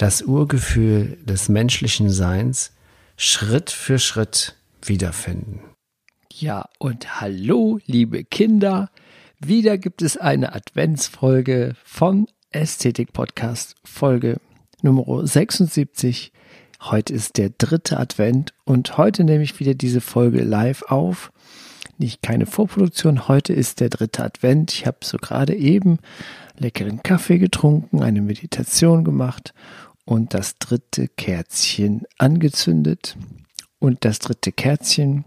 das Urgefühl des menschlichen Seins Schritt für Schritt wiederfinden. Ja, und hallo, liebe Kinder. Wieder gibt es eine Adventsfolge vom Ästhetik Podcast, Folge Nummer 76. Heute ist der dritte Advent und heute nehme ich wieder diese Folge live auf. Nicht keine Vorproduktion, heute ist der dritte Advent. Ich habe so gerade eben leckeren Kaffee getrunken, eine Meditation gemacht und das dritte Kerzchen angezündet. Und das dritte Kerzchen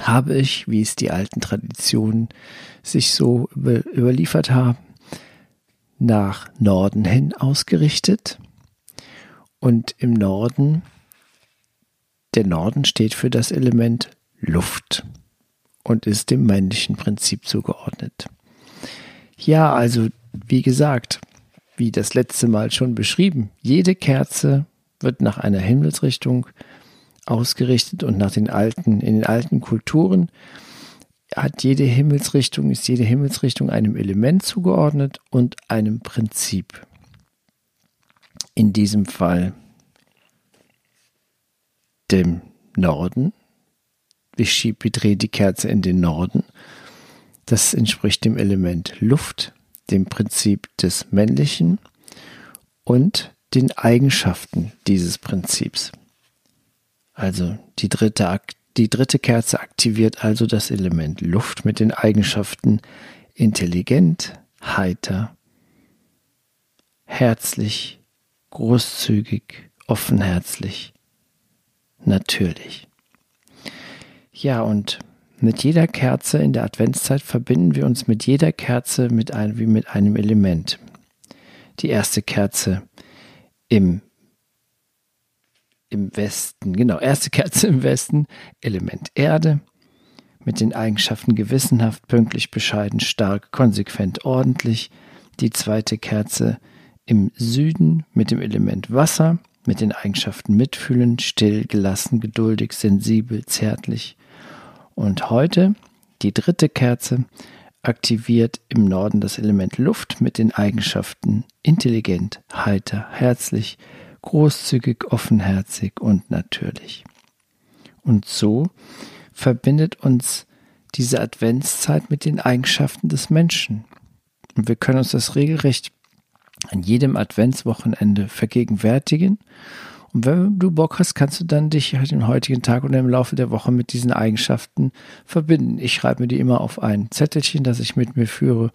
habe ich, wie es die alten Traditionen sich so über, überliefert haben, nach Norden hin ausgerichtet. Und im Norden, der Norden steht für das Element Luft und ist dem männlichen Prinzip zugeordnet. Ja, also wie gesagt, wie das letzte Mal schon beschrieben, jede Kerze wird nach einer Himmelsrichtung ausgerichtet und nach den alten, in den alten Kulturen hat jede Himmelsrichtung, ist jede Himmelsrichtung einem Element zugeordnet und einem Prinzip. In diesem Fall dem Norden. Ich schiebe, drehe die Kerze in den Norden. Das entspricht dem Element Luft dem Prinzip des Männlichen und den Eigenschaften dieses Prinzips. Also die dritte, die dritte Kerze aktiviert also das Element Luft mit den Eigenschaften intelligent, heiter, herzlich, großzügig, offenherzlich, natürlich. Ja, und mit jeder Kerze in der Adventszeit verbinden wir uns mit jeder Kerze mit ein, wie mit einem Element. Die erste Kerze im, im Westen, genau, erste Kerze im Westen, Element Erde, mit den Eigenschaften gewissenhaft, pünktlich, bescheiden, stark, konsequent, ordentlich. Die zweite Kerze im Süden mit dem Element Wasser, mit den Eigenschaften mitfühlend, still, gelassen, geduldig, sensibel, zärtlich, und heute die dritte Kerze aktiviert im Norden das Element Luft mit den Eigenschaften intelligent, heiter, herzlich, großzügig, offenherzig und natürlich. Und so verbindet uns diese Adventszeit mit den Eigenschaften des Menschen. Und wir können uns das regelrecht an jedem Adventswochenende vergegenwärtigen und wenn du Bock hast, kannst du dann dich halt im heutigen Tag oder im Laufe der Woche mit diesen Eigenschaften verbinden. Ich schreibe mir die immer auf ein Zettelchen, das ich mit mir führe.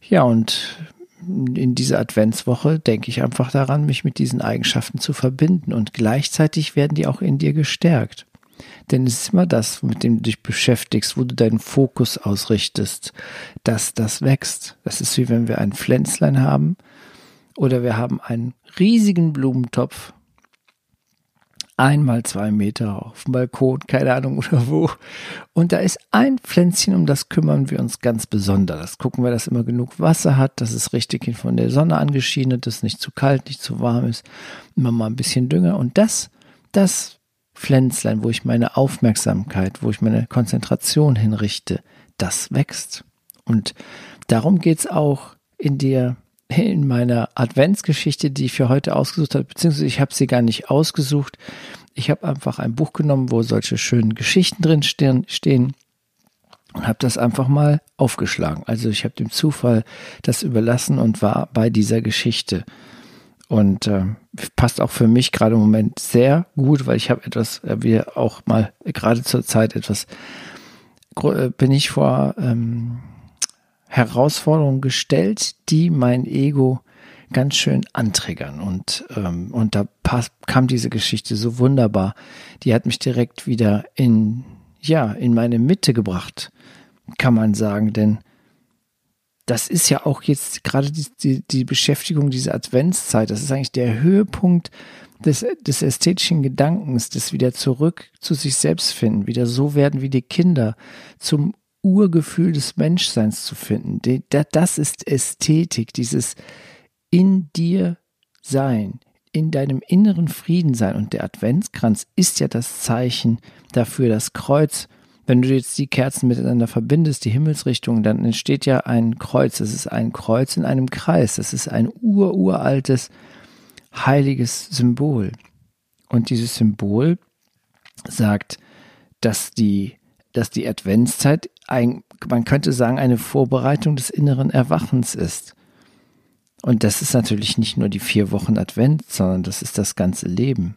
Ja, und in dieser Adventswoche denke ich einfach daran, mich mit diesen Eigenschaften zu verbinden. Und gleichzeitig werden die auch in dir gestärkt. Denn es ist immer das, mit dem du dich beschäftigst, wo du deinen Fokus ausrichtest, dass das wächst. Das ist wie wenn wir ein Pflänzlein haben oder wir haben einen riesigen Blumentopf einmal zwei Meter auf dem Balkon, keine Ahnung oder wo. Und da ist ein Pflänzchen, um das kümmern wir uns ganz besonders. Gucken wir, dass immer genug Wasser hat, dass es richtig von der Sonne angeschienen ist, dass es nicht zu kalt, nicht zu warm ist. Immer mal ein bisschen Dünger. Und das, das Pflänzlein, wo ich meine Aufmerksamkeit, wo ich meine Konzentration hinrichte, das wächst. Und darum geht's auch in der in meiner Adventsgeschichte, die ich für heute ausgesucht habe, beziehungsweise ich habe sie gar nicht ausgesucht. Ich habe einfach ein Buch genommen, wo solche schönen Geschichten drin stehen und habe das einfach mal aufgeschlagen. Also ich habe dem Zufall das überlassen und war bei dieser Geschichte. Und äh, passt auch für mich gerade im Moment sehr gut, weil ich habe etwas, äh, wie auch mal gerade zur Zeit etwas, äh, bin ich vor ähm, Herausforderungen gestellt, die mein Ego ganz schön antriggern. Und, ähm, und da pass, kam diese Geschichte so wunderbar. Die hat mich direkt wieder in, ja, in meine Mitte gebracht, kann man sagen. Denn das ist ja auch jetzt gerade die, die, die Beschäftigung dieser Adventszeit. Das ist eigentlich der Höhepunkt des, des ästhetischen Gedankens, des wieder zurück zu sich selbst finden, wieder so werden wie die Kinder, zum Urgefühl des Menschseins zu finden. Das ist Ästhetik, dieses in dir sein, in deinem inneren Frieden sein. Und der Adventskranz ist ja das Zeichen dafür, das Kreuz. Wenn du jetzt die Kerzen miteinander verbindest, die Himmelsrichtung, dann entsteht ja ein Kreuz. Es ist ein Kreuz in einem Kreis. Es ist ein ururaltes, heiliges Symbol. Und dieses Symbol sagt, dass die, dass die Adventszeit ein, man könnte sagen, eine Vorbereitung des inneren Erwachens ist. Und das ist natürlich nicht nur die vier Wochen Advent, sondern das ist das ganze Leben.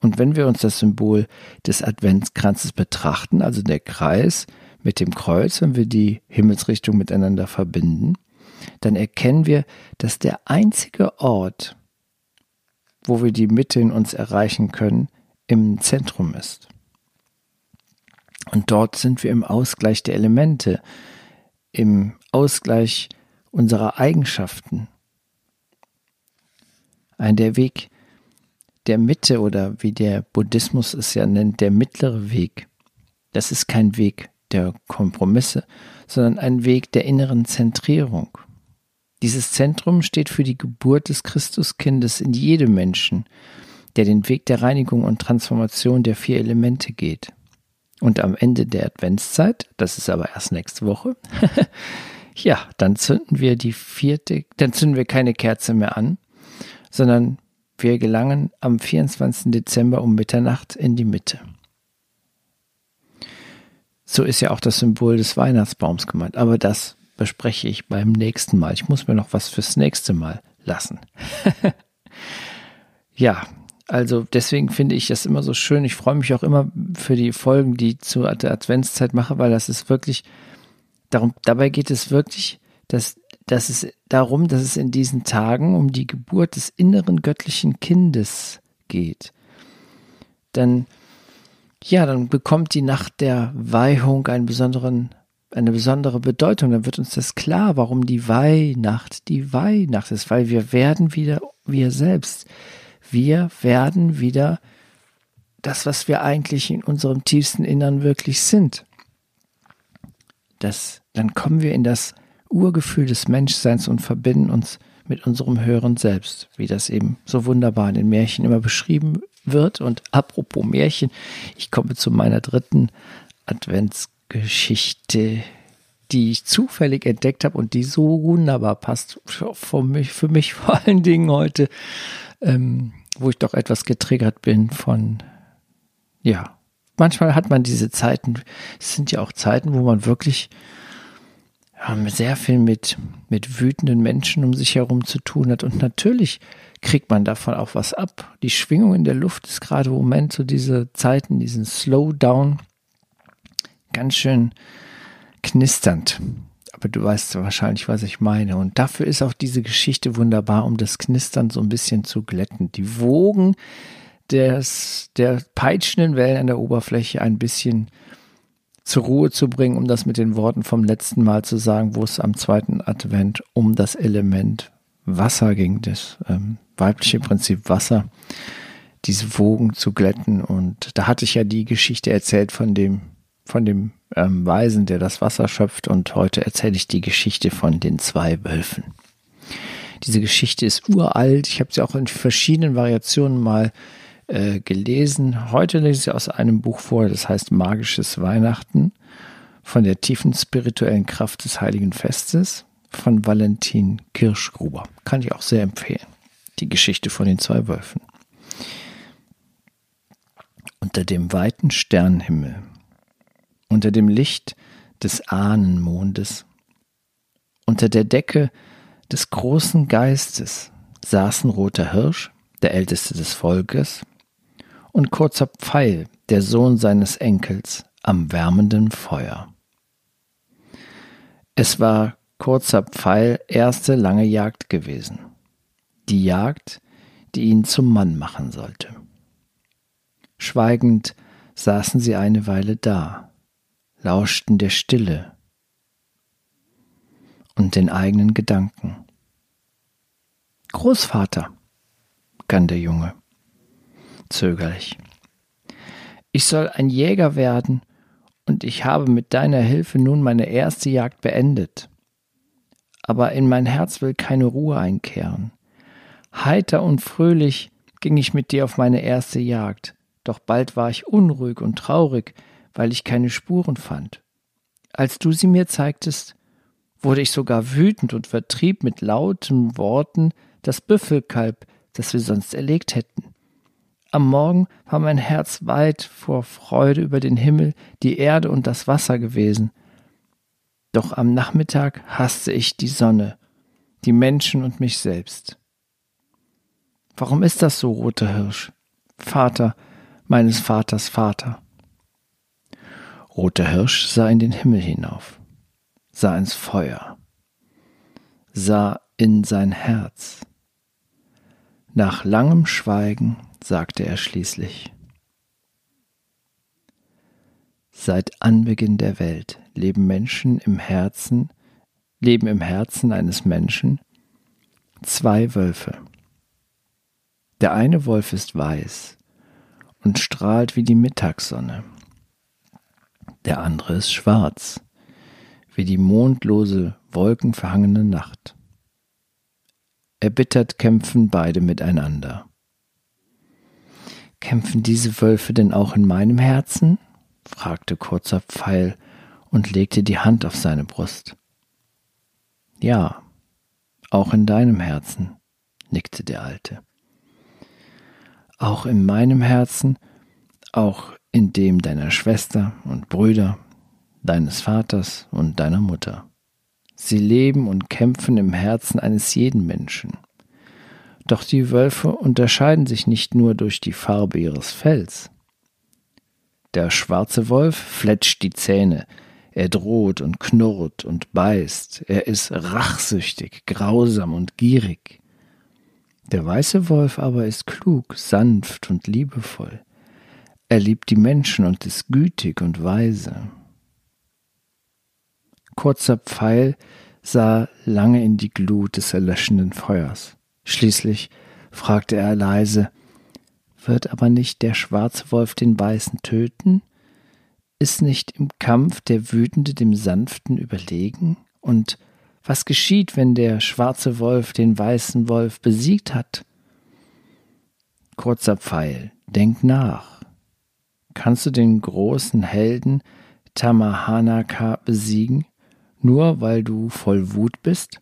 Und wenn wir uns das Symbol des Adventskranzes betrachten, also der Kreis mit dem Kreuz, wenn wir die Himmelsrichtung miteinander verbinden, dann erkennen wir, dass der einzige Ort, wo wir die Mitte in uns erreichen können, im Zentrum ist. Und dort sind wir im Ausgleich der Elemente, im Ausgleich unserer Eigenschaften. Ein der Weg der Mitte oder wie der Buddhismus es ja nennt, der mittlere Weg. Das ist kein Weg der Kompromisse, sondern ein Weg der inneren Zentrierung. Dieses Zentrum steht für die Geburt des Christuskindes in jedem Menschen, der den Weg der Reinigung und Transformation der vier Elemente geht. Und am Ende der Adventszeit, das ist aber erst nächste Woche, ja, dann zünden wir die vierte, dann zünden wir keine Kerze mehr an, sondern wir gelangen am 24. Dezember um Mitternacht in die Mitte. So ist ja auch das Symbol des Weihnachtsbaums gemeint, aber das bespreche ich beim nächsten Mal. Ich muss mir noch was fürs nächste Mal lassen. ja, also deswegen finde ich das immer so schön. Ich freue mich auch immer für die Folgen, die ich zur Adventszeit mache, weil das ist wirklich, darum, dabei geht es wirklich, dass, dass es darum, dass es in diesen Tagen um die Geburt des inneren göttlichen Kindes geht. Dann, ja, dann bekommt die Nacht der Weihung einen besonderen, eine besondere Bedeutung. Dann wird uns das klar, warum die Weihnacht die Weihnacht ist, weil wir werden wieder wir selbst wir werden wieder das, was wir eigentlich in unserem tiefsten Innern wirklich sind. Das, dann kommen wir in das Urgefühl des Menschseins und verbinden uns mit unserem höheren Selbst, wie das eben so wunderbar in den Märchen immer beschrieben wird. Und apropos Märchen, ich komme zu meiner dritten Adventsgeschichte, die ich zufällig entdeckt habe und die so wunderbar passt für mich, für mich vor allen Dingen heute. Ähm, wo ich doch etwas getriggert bin von, ja, manchmal hat man diese Zeiten, es sind ja auch Zeiten, wo man wirklich ja, sehr viel mit, mit wütenden Menschen um sich herum zu tun hat. Und natürlich kriegt man davon auch was ab. Die Schwingung in der Luft ist gerade im Moment so diese Zeiten, diesen Slowdown, ganz schön knisternd aber du weißt wahrscheinlich, was ich meine. Und dafür ist auch diese Geschichte wunderbar, um das Knistern so ein bisschen zu glätten. Die Wogen des, der peitschenden Wellen an der Oberfläche ein bisschen zur Ruhe zu bringen, um das mit den Worten vom letzten Mal zu sagen, wo es am zweiten Advent um das Element Wasser ging, das ähm, weibliche Prinzip Wasser, diese Wogen zu glätten. Und da hatte ich ja die Geschichte erzählt von dem, von dem ähm, Weisen, der das Wasser schöpft. Und heute erzähle ich die Geschichte von den zwei Wölfen. Diese Geschichte ist uralt. Ich habe sie auch in verschiedenen Variationen mal äh, gelesen. Heute lese ich sie aus einem Buch vor, das heißt Magisches Weihnachten von der tiefen spirituellen Kraft des Heiligen Festes von Valentin Kirschgruber. Kann ich auch sehr empfehlen. Die Geschichte von den zwei Wölfen. Unter dem weiten Sternenhimmel unter dem Licht des Ahnenmondes, unter der Decke des großen Geistes saßen Roter Hirsch, der älteste des Volkes, und kurzer Pfeil, der Sohn seines Enkels, am wärmenden Feuer. Es war kurzer Pfeil erste lange Jagd gewesen, die Jagd, die ihn zum Mann machen sollte. Schweigend saßen sie eine Weile da, lauschten der Stille. und den eigenen Gedanken. Großvater, begann der Junge, zögerlich. Ich soll ein Jäger werden, und ich habe mit deiner Hilfe nun meine erste Jagd beendet. Aber in mein Herz will keine Ruhe einkehren. Heiter und fröhlich ging ich mit dir auf meine erste Jagd, doch bald war ich unruhig und traurig, weil ich keine Spuren fand. Als du sie mir zeigtest, wurde ich sogar wütend und vertrieb mit lauten Worten das Büffelkalb, das wir sonst erlegt hätten. Am Morgen war mein Herz weit vor Freude über den Himmel, die Erde und das Wasser gewesen. Doch am Nachmittag hasste ich die Sonne, die Menschen und mich selbst. Warum ist das so, roter Hirsch? Vater meines Vaters Vater. Roter Hirsch sah in den Himmel hinauf, sah ins Feuer, sah in sein Herz. Nach langem Schweigen sagte er schließlich. Seit Anbeginn der Welt leben Menschen im Herzen, leben im Herzen eines Menschen zwei Wölfe. Der eine Wolf ist weiß und strahlt wie die Mittagssonne. Der andere ist schwarz, wie die mondlose, wolkenverhangene Nacht. Erbittert kämpfen beide miteinander. Kämpfen diese Wölfe denn auch in meinem Herzen? fragte kurzer Pfeil und legte die Hand auf seine Brust. Ja, auch in deinem Herzen, nickte der Alte. Auch in meinem Herzen, auch in dem deiner Schwester und Brüder, deines Vaters und deiner Mutter. Sie leben und kämpfen im Herzen eines jeden Menschen. Doch die Wölfe unterscheiden sich nicht nur durch die Farbe ihres Fells. Der schwarze Wolf fletscht die Zähne, er droht und knurrt und beißt, er ist rachsüchtig, grausam und gierig. Der weiße Wolf aber ist klug, sanft und liebevoll. Er liebt die Menschen und ist gütig und weise. Kurzer Pfeil sah lange in die Glut des erlöschenden Feuers. Schließlich fragte er leise Wird aber nicht der schwarze Wolf den Weißen töten? Ist nicht im Kampf der Wütende dem Sanften überlegen? Und was geschieht, wenn der schwarze Wolf den weißen Wolf besiegt hat? Kurzer Pfeil, denk nach. Kannst du den großen Helden Tamahanaka besiegen, nur weil du voll Wut bist?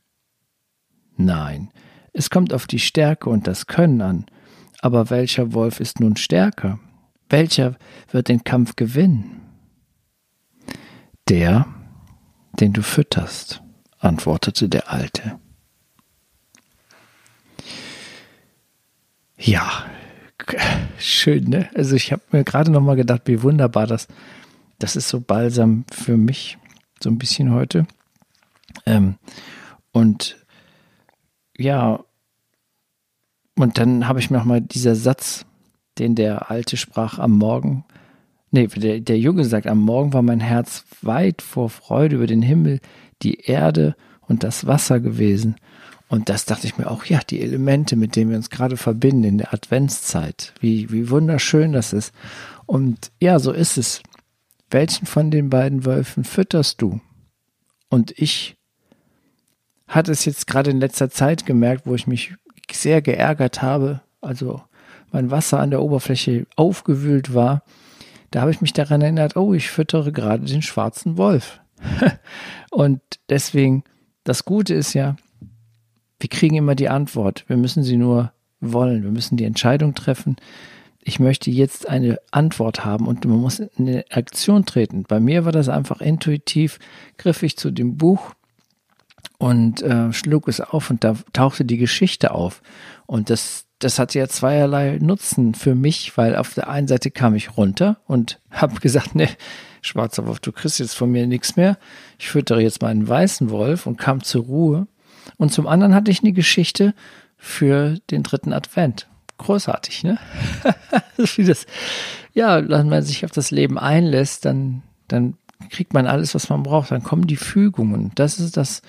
Nein, es kommt auf die Stärke und das Können an. Aber welcher Wolf ist nun stärker? Welcher wird den Kampf gewinnen? Der, den du fütterst, antwortete der Alte. Ja, schön, ne? Also ich habe mir gerade noch mal gedacht, wie wunderbar das. Das ist so balsam für mich, so ein bisschen heute. Ähm, und ja, und dann habe ich mir nochmal dieser Satz, den der Alte sprach am Morgen, nee, der, der Junge sagt, am Morgen war mein Herz weit vor Freude über den Himmel, die Erde und das Wasser gewesen. Und das dachte ich mir auch, ja, die Elemente, mit denen wir uns gerade verbinden in der Adventszeit. Wie, wie wunderschön das ist. Und ja, so ist es. Welchen von den beiden Wölfen fütterst du? Und ich hatte es jetzt gerade in letzter Zeit gemerkt, wo ich mich sehr geärgert habe, also mein Wasser an der Oberfläche aufgewühlt war, da habe ich mich daran erinnert, oh, ich füttere gerade den schwarzen Wolf. und deswegen, das Gute ist ja, wir kriegen immer die Antwort. Wir müssen sie nur wollen. Wir müssen die Entscheidung treffen. Ich möchte jetzt eine Antwort haben und man muss in eine Aktion treten. Bei mir war das einfach intuitiv, griff ich zu dem Buch und äh, schlug es auf und da tauchte die Geschichte auf. Und das, das hatte ja zweierlei Nutzen für mich, weil auf der einen Seite kam ich runter und habe gesagt, ne, schwarzer Wolf, du kriegst jetzt von mir nichts mehr. Ich füttere jetzt meinen weißen Wolf und kam zur Ruhe. Und zum anderen hatte ich eine Geschichte für den dritten Advent. Großartig, ne? Wie das, ja, wenn man sich auf das Leben einlässt, dann, dann kriegt man alles, was man braucht. Dann kommen die Fügungen. Das ist das,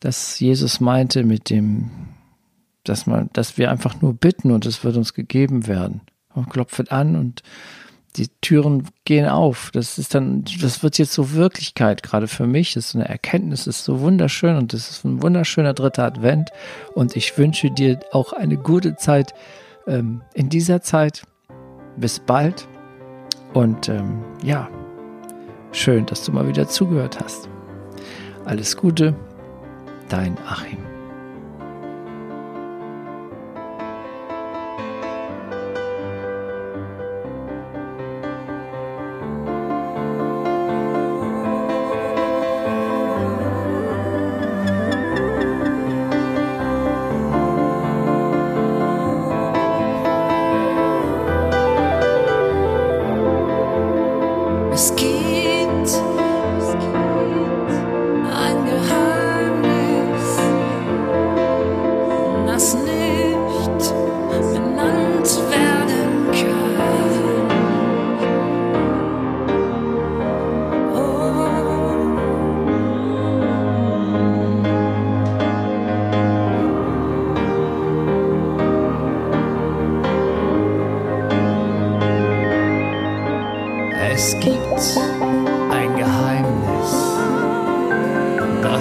dass Jesus meinte mit dem, dass man, dass wir einfach nur bitten und es wird uns gegeben werden. Man klopft an und die Türen gehen auf. Das ist dann, das wird jetzt so Wirklichkeit, gerade für mich. Das ist eine Erkenntnis, das ist so wunderschön und das ist ein wunderschöner dritter Advent. Und ich wünsche dir auch eine gute Zeit ähm, in dieser Zeit. Bis bald. Und ähm, ja, schön, dass du mal wieder zugehört hast. Alles Gute, dein Achim.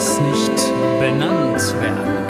Das nicht benannt werden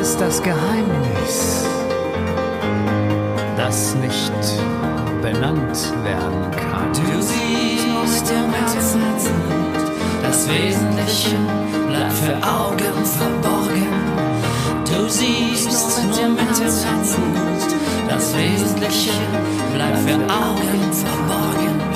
ist das Geheimnis, das nicht benannt werden kann. Du siehst im Herzen das Wesentliche bleibt für Augen verborgen. Du siehst nur mit dem Herzen das Wesentliche bleibt für Augen verborgen, verborgen,